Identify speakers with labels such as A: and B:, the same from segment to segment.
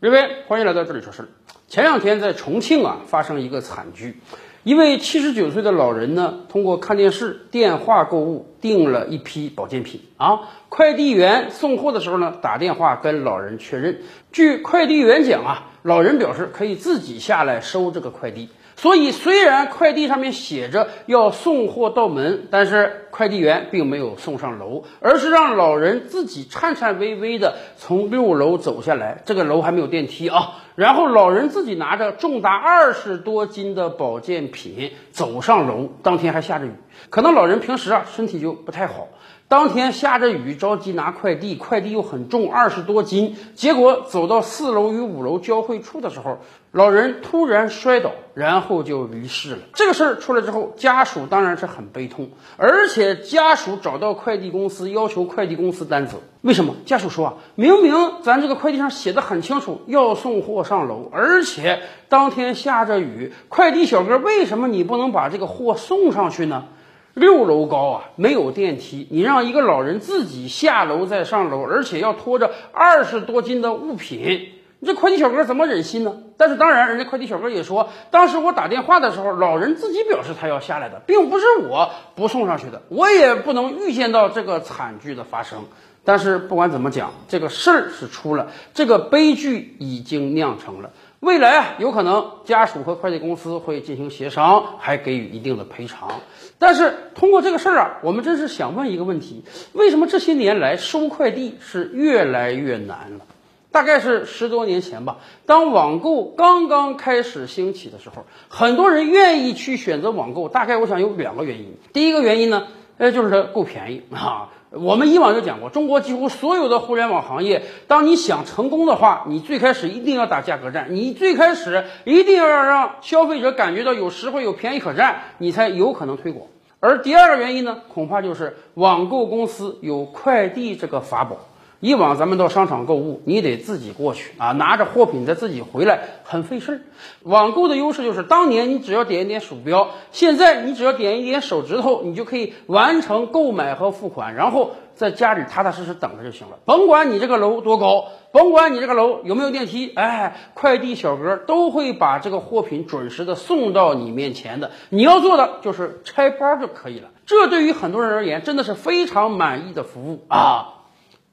A: 瑞威，欢迎来到这里说事儿。前两天在重庆啊，发生一个惨剧，一位七十九岁的老人呢，通过看电视、电话购物订了一批保健品啊。快递员送货的时候呢，打电话跟老人确认。据快递员讲啊，老人表示可以自己下来收这个快递。所以，虽然快递上面写着要送货到门，但是快递员并没有送上楼，而是让老人自己颤颤巍巍的从六楼走下来。这个楼还没有电梯啊。然后老人自己拿着重达二十多斤的保健品走上楼。当天还下着雨，可能老人平时啊身体就不太好。当天下着雨，着急拿快递，快递又很重，二十多斤。结果走到四楼与五楼交汇处的时候，老人突然摔倒，然后就离世了。这个事儿出来之后，家属当然是很悲痛，而且家属找到快递公司，要求快递公司担责。为什么？家属说啊，明明咱这个快递上写的很清楚，要送货上楼，而且当天下着雨，快递小哥为什么你不能把这个货送上去呢？六楼高啊，没有电梯，你让一个老人自己下楼再上楼，而且要拖着二十多斤的物品，你这快递小哥怎么忍心呢？但是当然，人家快递小哥也说，当时我打电话的时候，老人自己表示他要下来的，并不是我不送上去的，我也不能预见到这个惨剧的发生。但是不管怎么讲，这个事儿是出了，这个悲剧已经酿成了。未来啊，有可能家属和快递公司会进行协商，还给予一定的赔偿。但是通过这个事儿啊，我们真是想问一个问题：为什么这些年来收快递是越来越难了？大概是十多年前吧，当网购刚刚开始兴起的时候，很多人愿意去选择网购。大概我想有两个原因。第一个原因呢，呃，就是它够便宜啊。我们以往就讲过，中国几乎所有的互联网行业，当你想成功的话，你最开始一定要打价格战，你最开始一定要让消费者感觉到有实惠、有便宜可占，你才有可能推广。而第二个原因呢，恐怕就是网购公司有快递这个法宝。以往咱们到商场购物，你得自己过去啊，拿着货品再自己回来，很费事儿。网购的优势就是，当年你只要点一点鼠标，现在你只要点一点手指头，你就可以完成购买和付款，然后在家里踏踏实实等着就行了。甭管你这个楼多高，甭管你这个楼有没有电梯，哎，快递小哥都会把这个货品准时的送到你面前的。你要做的就是拆包就可以了。这对于很多人而言，真的是非常满意的服务啊。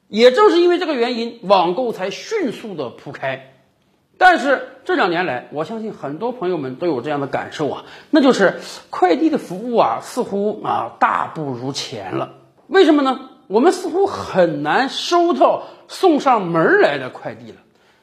A: 也正是因为这个原因，网购才迅速的铺开。但是这两年来，我相信很多朋友们都有这样的感受啊，那就是快递的服务啊，似乎啊大不如前了。为什么呢？我们似乎很难收到送上门来的快递了。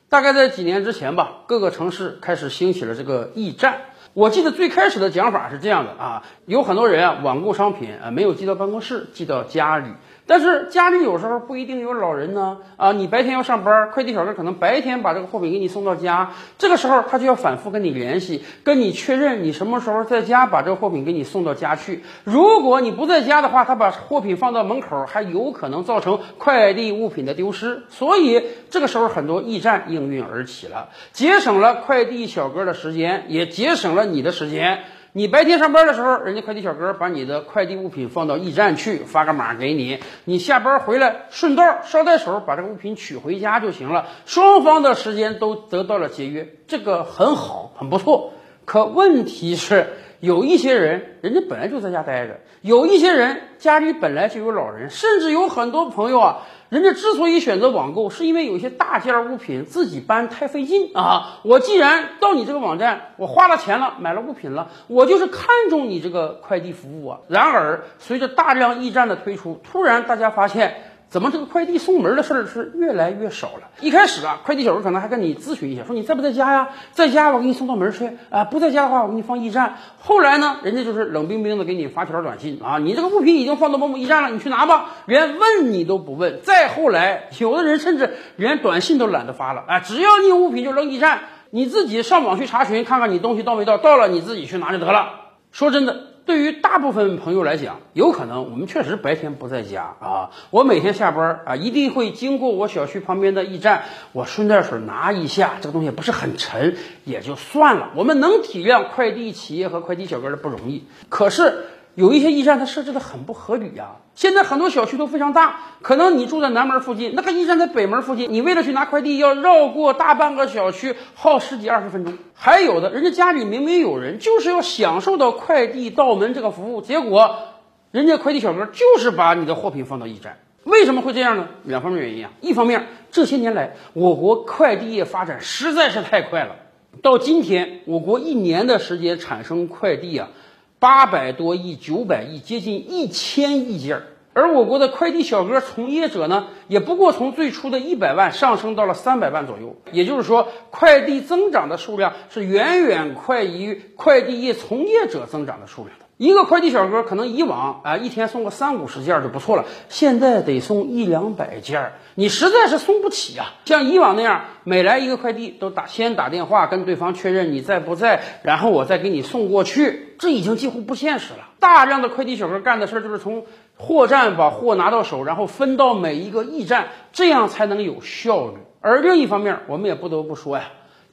A: 大概在几年之前吧，各个城市开始兴起了这个驿站。我记得最开始的讲法是这样的啊，有很多人啊，网购商品啊没有寄到办公室，寄到家里。但是家里有时候不一定有老人呢，啊，你白天要上班，快递小哥可能白天把这个货品给你送到家，这个时候他就要反复跟你联系，跟你确认你什么时候在家，把这个货品给你送到家去。如果你不在家的话，他把货品放到门口，还有可能造成快递物品的丢失。所以这个时候很多驿站应运而起了，节省了快递小哥的时间，也节省了你的时间。你白天上班的时候，人家快递小哥把你的快递物品放到驿站去，发个码给你。你下班回来，顺道捎带手把这个物品取回家就行了。双方的时间都得到了节约，这个很好，很不错。可问题是，有一些人，人家本来就在家待着；有一些人家里本来就有老人，甚至有很多朋友啊。人家之所以选择网购，是因为有些大件物品自己搬太费劲啊。我既然到你这个网站，我花了钱了，买了物品了，我就是看中你这个快递服务啊。然而，随着大量驿站的推出，突然大家发现。怎么这个快递送门的事儿是越来越少了？一开始啊，快递小哥可能还跟你咨询一下，说你在不在家呀？在家我给你送到门去啊，不在家的话我给你放驿站。后来呢，人家就是冷冰冰的给你发条短信啊，你这个物品已经放到某某驿站了，你去拿吧，连问你都不问。再后来，有的人甚至连短信都懒得发了啊，只要你有物品就扔驿站，你自己上网去查询看看你东西到没到，到了你自己去拿就得了。说真的。对于大部分朋友来讲，有可能我们确实白天不在家啊。我每天下班啊，一定会经过我小区旁边的驿站，我顺带手拿一下，这个东西不是很沉，也就算了。我们能体谅快递企业和快递小哥的不容易，可是有一些驿站它设置的很不合理呀。现在很多小区都非常大，可能你住在南门附近，那个驿站在北门附近，你为了去拿快递要绕过大半个小区，耗十几二十分钟。还有的人家家里明明有人，就是要享受到快递到门这个服务，结果人家快递小哥就是把你的货品放到驿站。为什么会这样呢？两方面原因啊。一方面，这些年来我国快递业发展实在是太快了，到今天我国一年的时间产生快递啊，八百多亿、九百亿，接近一千亿件儿。而我国的快递小哥从业者呢，也不过从最初的一百万上升到了三百万左右。也就是说，快递增长的数量是远远快于快递业从业者增长的数量的。一个快递小哥可能以往啊一天送个三五十件就不错了，现在得送一两百件，你实在是送不起啊！像以往那样，每来一个快递都打先打电话跟对方确认你在不在，然后我再给你送过去，这已经几乎不现实了。大量的快递小哥干的事儿就是从货站把货拿到手，然后分到每一个驿站，这样才能有效率。而另一方面，我们也不得不说呀。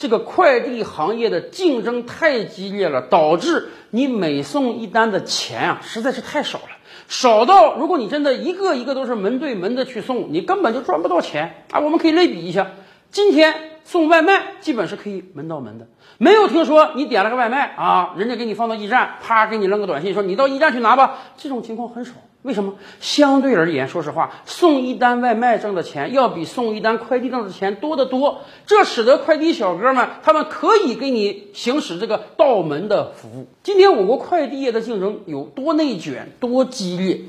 A: 这个快递行业的竞争太激烈了，导致你每送一单的钱啊实在是太少了，少到如果你真的一个一个都是门对门的去送，你根本就赚不到钱啊！我们可以类比一下，今天送外卖基本是可以门到门的，没有听说你点了个外卖啊，人家给你放到驿站，啪给你扔个短信说你到驿站去拿吧，这种情况很少。为什么？相对而言，说实话，送一单外卖挣的钱要比送一单快递挣的钱多得多。这使得快递小哥们他们可以给你行使这个道门的服务。今天我国快递业的竞争有多内卷、多激烈？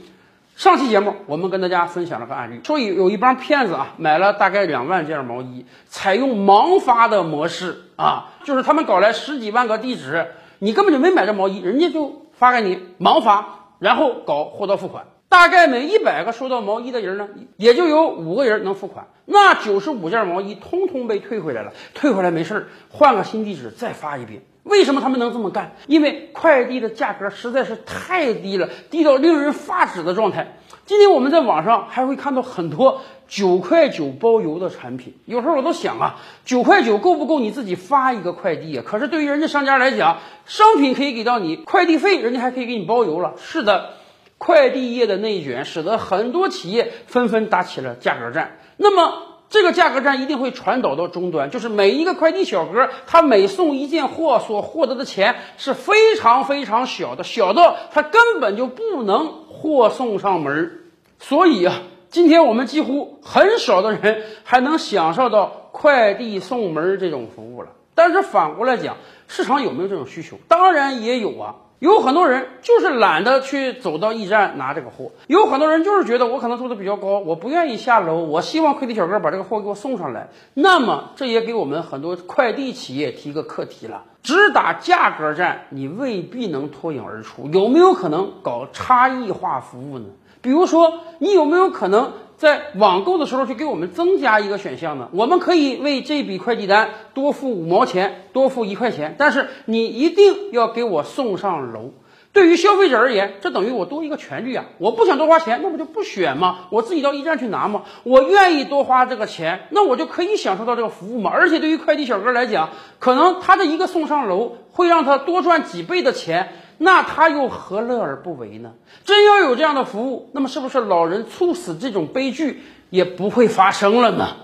A: 上期节目我们跟大家分享了个案例，说有有一帮骗子啊，买了大概两万件毛衣，采用盲发的模式啊，就是他们搞来十几万个地址，你根本就没买这毛衣，人家就发给你盲发。然后搞货到付款，大概每一百个收到毛衣的人呢，也就有五个人能付款，那九十五件毛衣通通被退回来了。退回来没事，换个新地址再发一遍。为什么他们能这么干？因为快递的价格实在是太低了，低到令人发指的状态。今天我们在网上还会看到很多九块九包邮的产品，有时候我都想啊，九块九够不够你自己发一个快递啊？可是对于人家商家来讲，商品可以给到你，快递费人家还可以给你包邮了。是的，快递业的内卷使得很多企业纷纷打起了价格战。那么。这个价格战一定会传导到终端，就是每一个快递小哥，他每送一件货所获得的钱是非常非常小的，小到他根本就不能货送上门。所以啊，今天我们几乎很少的人还能享受到快递送门这种服务了。但是反过来讲，市场有没有这种需求？当然也有啊。有很多人就是懒得去走到驿站拿这个货，有很多人就是觉得我可能住的比较高，我不愿意下楼，我希望快递小哥把这个货给我送上来。那么这也给我们很多快递企业提个课题了：只打价格战，你未必能脱颖而出。有没有可能搞差异化服务呢？比如说，你有没有可能？在网购的时候，就给我们增加一个选项呢。我们可以为这笔快递单多付五毛钱，多付一块钱，但是你一定要给我送上楼。对于消费者而言，这等于我多一个权利啊！我不想多花钱，那不就不选吗？我自己到驿站去拿吗？我愿意多花这个钱，那我就可以享受到这个服务嘛。而且对于快递小哥来讲，可能他的一个送上楼会让他多赚几倍的钱。那他又何乐而不为呢？真要有这样的服务，那么是不是老人猝死这种悲剧也不会发生了呢？